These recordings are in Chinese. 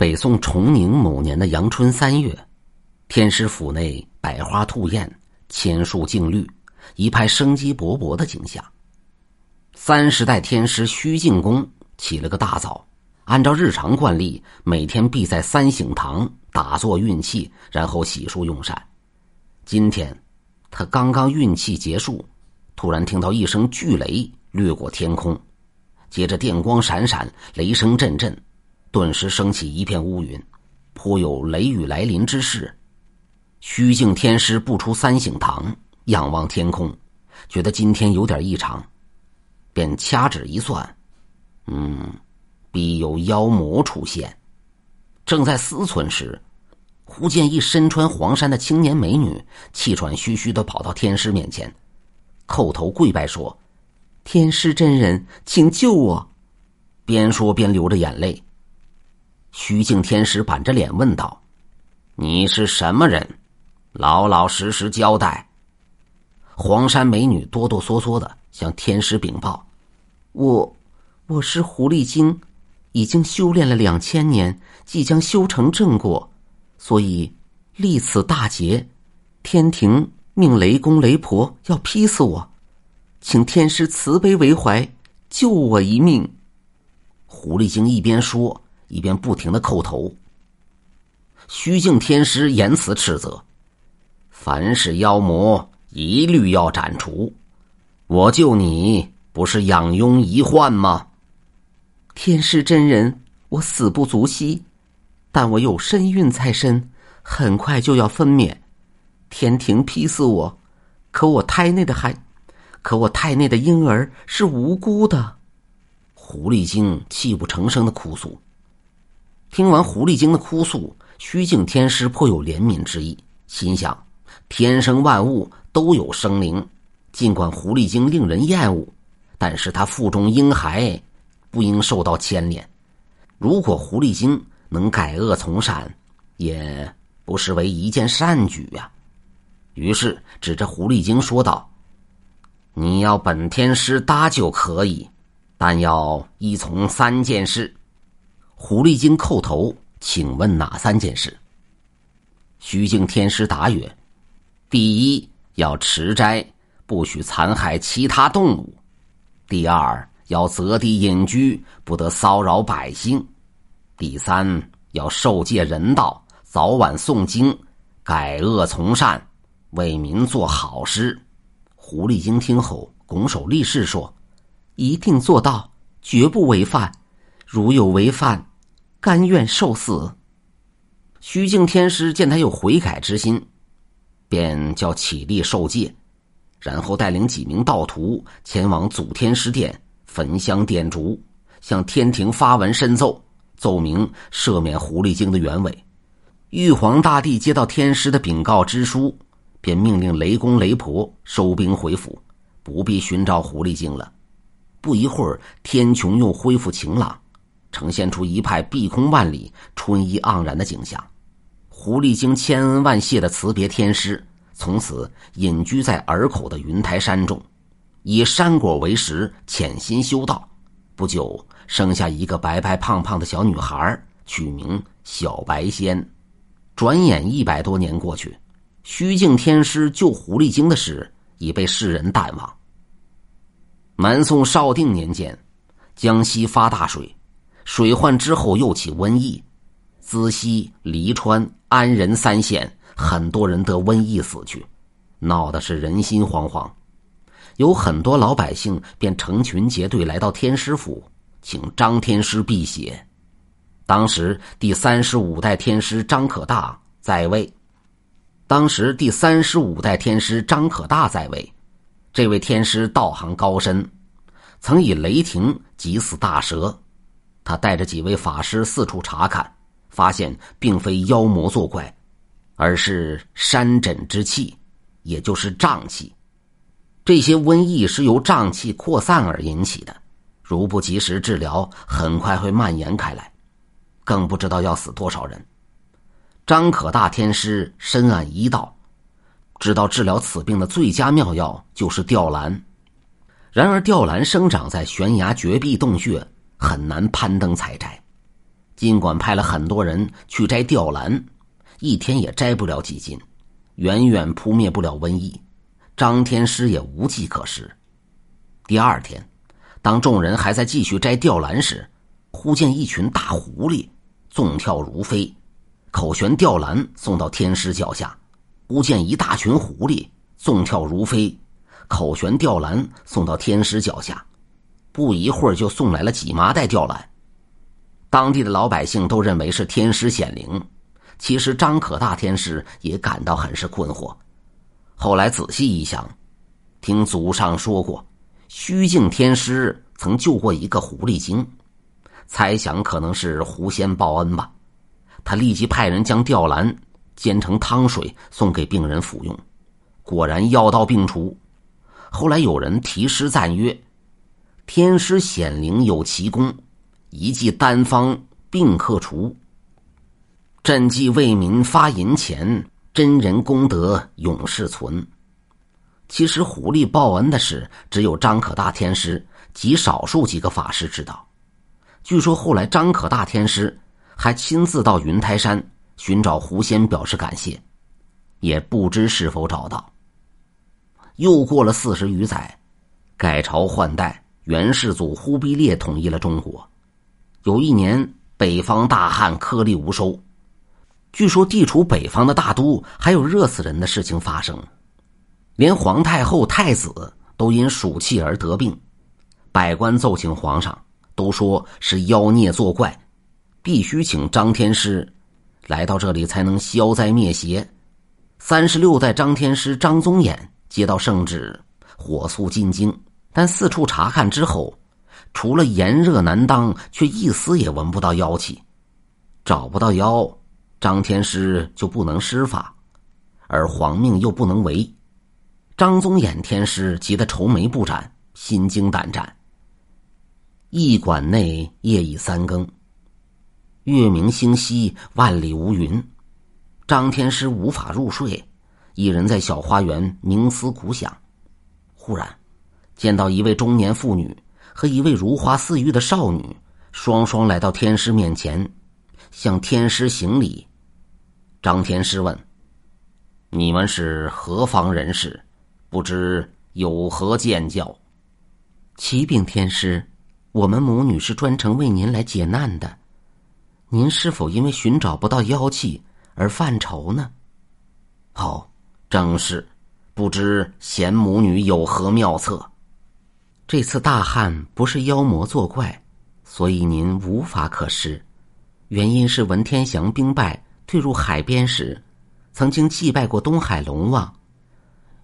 北宋崇宁某年的阳春三月，天师府内百花吐艳，千树竞绿，一派生机勃勃的景象。三十代天师虚静公起了个大早，按照日常惯例，每天必在三省堂打坐运气，然后洗漱用膳。今天，他刚刚运气结束，突然听到一声巨雷掠过天空，接着电光闪闪，雷声阵阵。顿时升起一片乌云，颇有雷雨来临之势。虚静天师步出三省堂，仰望天空，觉得今天有点异常，便掐指一算，嗯，必有妖魔出现。正在思忖时，忽见一身穿黄衫的青年美女气喘吁吁的跑到天师面前，叩头跪拜说：“天师真人，请救我！”边说边流着眼泪。虚静天师板着脸问道：“你是什么人？老老实实交代。”黄山美女哆哆嗦嗦的向天师禀报：“我，我是狐狸精，已经修炼了两千年，即将修成正果，所以立此大劫，天庭命雷公雷婆要劈死我，请天师慈悲为怀，救我一命。”狐狸精一边说。一边不停的叩头。虚静天师言辞斥责：“凡是妖魔，一律要斩除。我救你，不是养庸遗患吗？”天师真人，我死不足惜，但我有身孕在身，很快就要分娩。天庭劈死我，可我胎内的孩，可我胎内的婴儿是无辜的。狐狸精泣不成声的哭诉。听完狐狸精的哭诉，虚静天师颇有怜悯之意，心想：天生万物都有生灵，尽管狐狸精令人厌恶，但是他腹中婴孩不应受到牵连。如果狐狸精能改恶从善，也不失为一件善举呀。于是指着狐狸精说道：“你要本天师搭救可以，但要依从三件事。”狐狸精叩头，请问哪三件事？虚静天师答曰：“第一，要持斋，不许残害其他动物；第二，要择地隐居，不得骚扰百姓；第三，要受戒人道，早晚诵经，改恶从善，为民做好事。”狐狸精听后，拱手立誓说：“一定做到，绝不违犯。如有违犯。”甘愿受死。虚静天师见他有悔改之心，便叫起立受戒，然后带领几名道徒前往祖天师殿焚香点烛，向天庭发文申奏，奏明赦免狐狸精的原委。玉皇大帝接到天师的禀告之书，便命令雷公雷婆收兵回府，不必寻找狐狸精了。不一会儿，天穹又恢复晴朗。呈现出一派碧空万里、春意盎然的景象。狐狸精千恩万谢的辞别天师，从此隐居在耳口的云台山中，以山果为食，潜心修道。不久，生下一个白白胖胖的小女孩，取名小白仙。转眼一百多年过去，虚静天师救狐狸精的事已被世人淡忘。南宋绍定年间，江西发大水。水患之后又起瘟疫，资溪、黎川、安仁三县很多人得瘟疫死去，闹得是人心惶惶。有很多老百姓便成群结队来到天师府，请张天师辟邪。当时第三十五代天师张可大在位，当时第三十五代天师张可大在位，这位天师道行高深，曾以雷霆击死大蛇。他带着几位法师四处查看，发现并非妖魔作怪，而是山疹之气，也就是瘴气。这些瘟疫是由瘴气扩散而引起的，如不及时治疗，很快会蔓延开来，更不知道要死多少人。张可大天师深谙医道，知道治疗此病的最佳妙药就是吊兰。然而，吊兰生长在悬崖绝壁洞穴。很难攀登采摘，尽管派了很多人去摘吊兰，一天也摘不了几斤，远远扑灭不了瘟疫。张天师也无计可施。第二天，当众人还在继续摘吊兰时，忽见一群大狐狸纵跳如飞，口悬吊兰送到天师脚下。忽见一大群狐狸纵跳如飞，口悬吊兰送到天师脚下。不一会儿就送来了几麻袋吊兰。当地的老百姓都认为是天师显灵，其实张可大天师也感到很是困惑。后来仔细一想，听祖上说过，虚境天师曾救过一个狐狸精，猜想可能是狐仙报恩吧。他立即派人将吊兰煎成汤水送给病人服用，果然药到病除。后来有人题诗赞曰：“天师显灵有奇功。”一剂单方病克除，赈济为民发银钱，真人功德永世存。其实狐狸报恩的事，只有张可大天师及少数几个法师知道。据说后来张可大天师还亲自到云台山寻找狐仙表示感谢，也不知是否找到。又过了四十余载，改朝换代，元世祖忽必烈统一了中国。有一年，北方大旱，颗粒无收。据说地处北方的大都还有热死人的事情发生，连皇太后、太子都因暑气而得病。百官奏请皇上，都说是妖孽作怪，必须请张天师来到这里才能消灾灭邪。三十六代张天师张宗衍接到圣旨，火速进京，但四处查看之后。除了炎热难当，却一丝也闻不到妖气，找不到妖，张天师就不能施法，而皇命又不能违。张宗衍天师急得愁眉不展，心惊胆战。驿馆内夜已三更，月明星稀，万里无云，张天师无法入睡，一人在小花园冥思苦想。忽然，见到一位中年妇女。和一位如花似玉的少女双双来到天师面前，向天师行礼。张天师问：“你们是何方人士？不知有何见教？”启禀天师，我们母女是专程为您来解难的。您是否因为寻找不到妖气而犯愁呢？哦，正是。不知贤母女有何妙策？这次大旱不是妖魔作怪，所以您无法可施。原因是文天祥兵败退入海边时，曾经祭拜过东海龙王。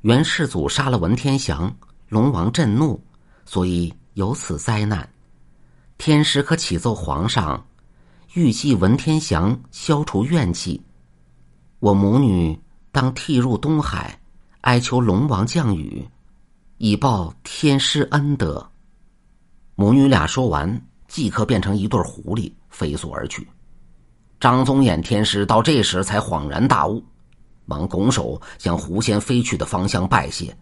元世祖杀了文天祥，龙王震怒，所以有此灾难。天师可启奏皇上，欲祭文天祥，消除怨气。我母女当替入东海，哀求龙王降雨。以报天师恩德。母女俩说完，即刻变成一对狐狸飞速而去。张宗衍天师到这时才恍然大悟，忙拱手向狐仙飞去的方向拜谢。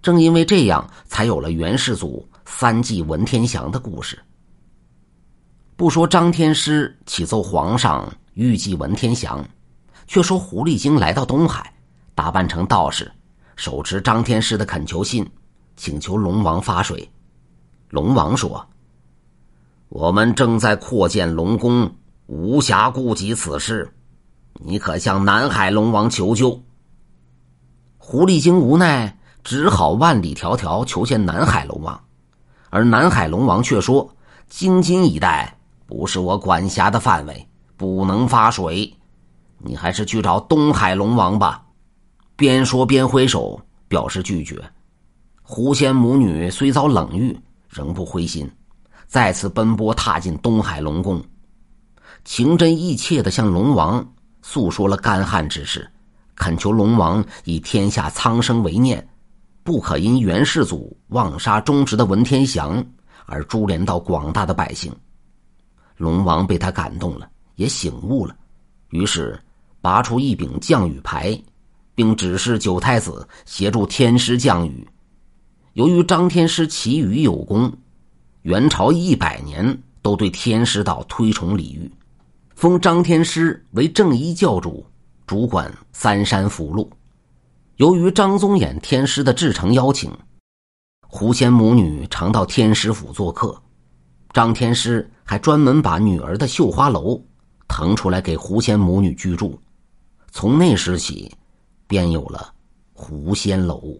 正因为这样，才有了元世祖三祭文天祥的故事。不说张天师启奏皇上预祭文天祥，却说狐狸精来到东海，打扮成道士。手持张天师的恳求信，请求龙王发水。龙王说：“我们正在扩建龙宫，无暇顾及此事，你可向南海龙王求救。”狐狸精无奈，只好万里迢迢求见南海龙王，而南海龙王却说：“京津一带不是我管辖的范围，不能发水，你还是去找东海龙王吧。”边说边挥手表示拒绝。狐仙母女虽遭冷遇，仍不灰心，再次奔波踏进东海龙宫，情真意切的向龙王诉说了干旱之事，恳求龙王以天下苍生为念，不可因元世祖妄杀忠直的文天祥而株连到广大的百姓。龙王被他感动了，也醒悟了，于是拔出一柄降雨牌。并指示九太子协助天师降雨。由于张天师祈雨有功，元朝一百年都对天师岛推崇礼遇，封张天师为正一教主，主管三山福禄。由于张宗衍天师的至诚邀请，狐仙母女常到天师府做客。张天师还专门把女儿的绣花楼腾出来给狐仙母女居住。从那时起，便有了狐仙楼。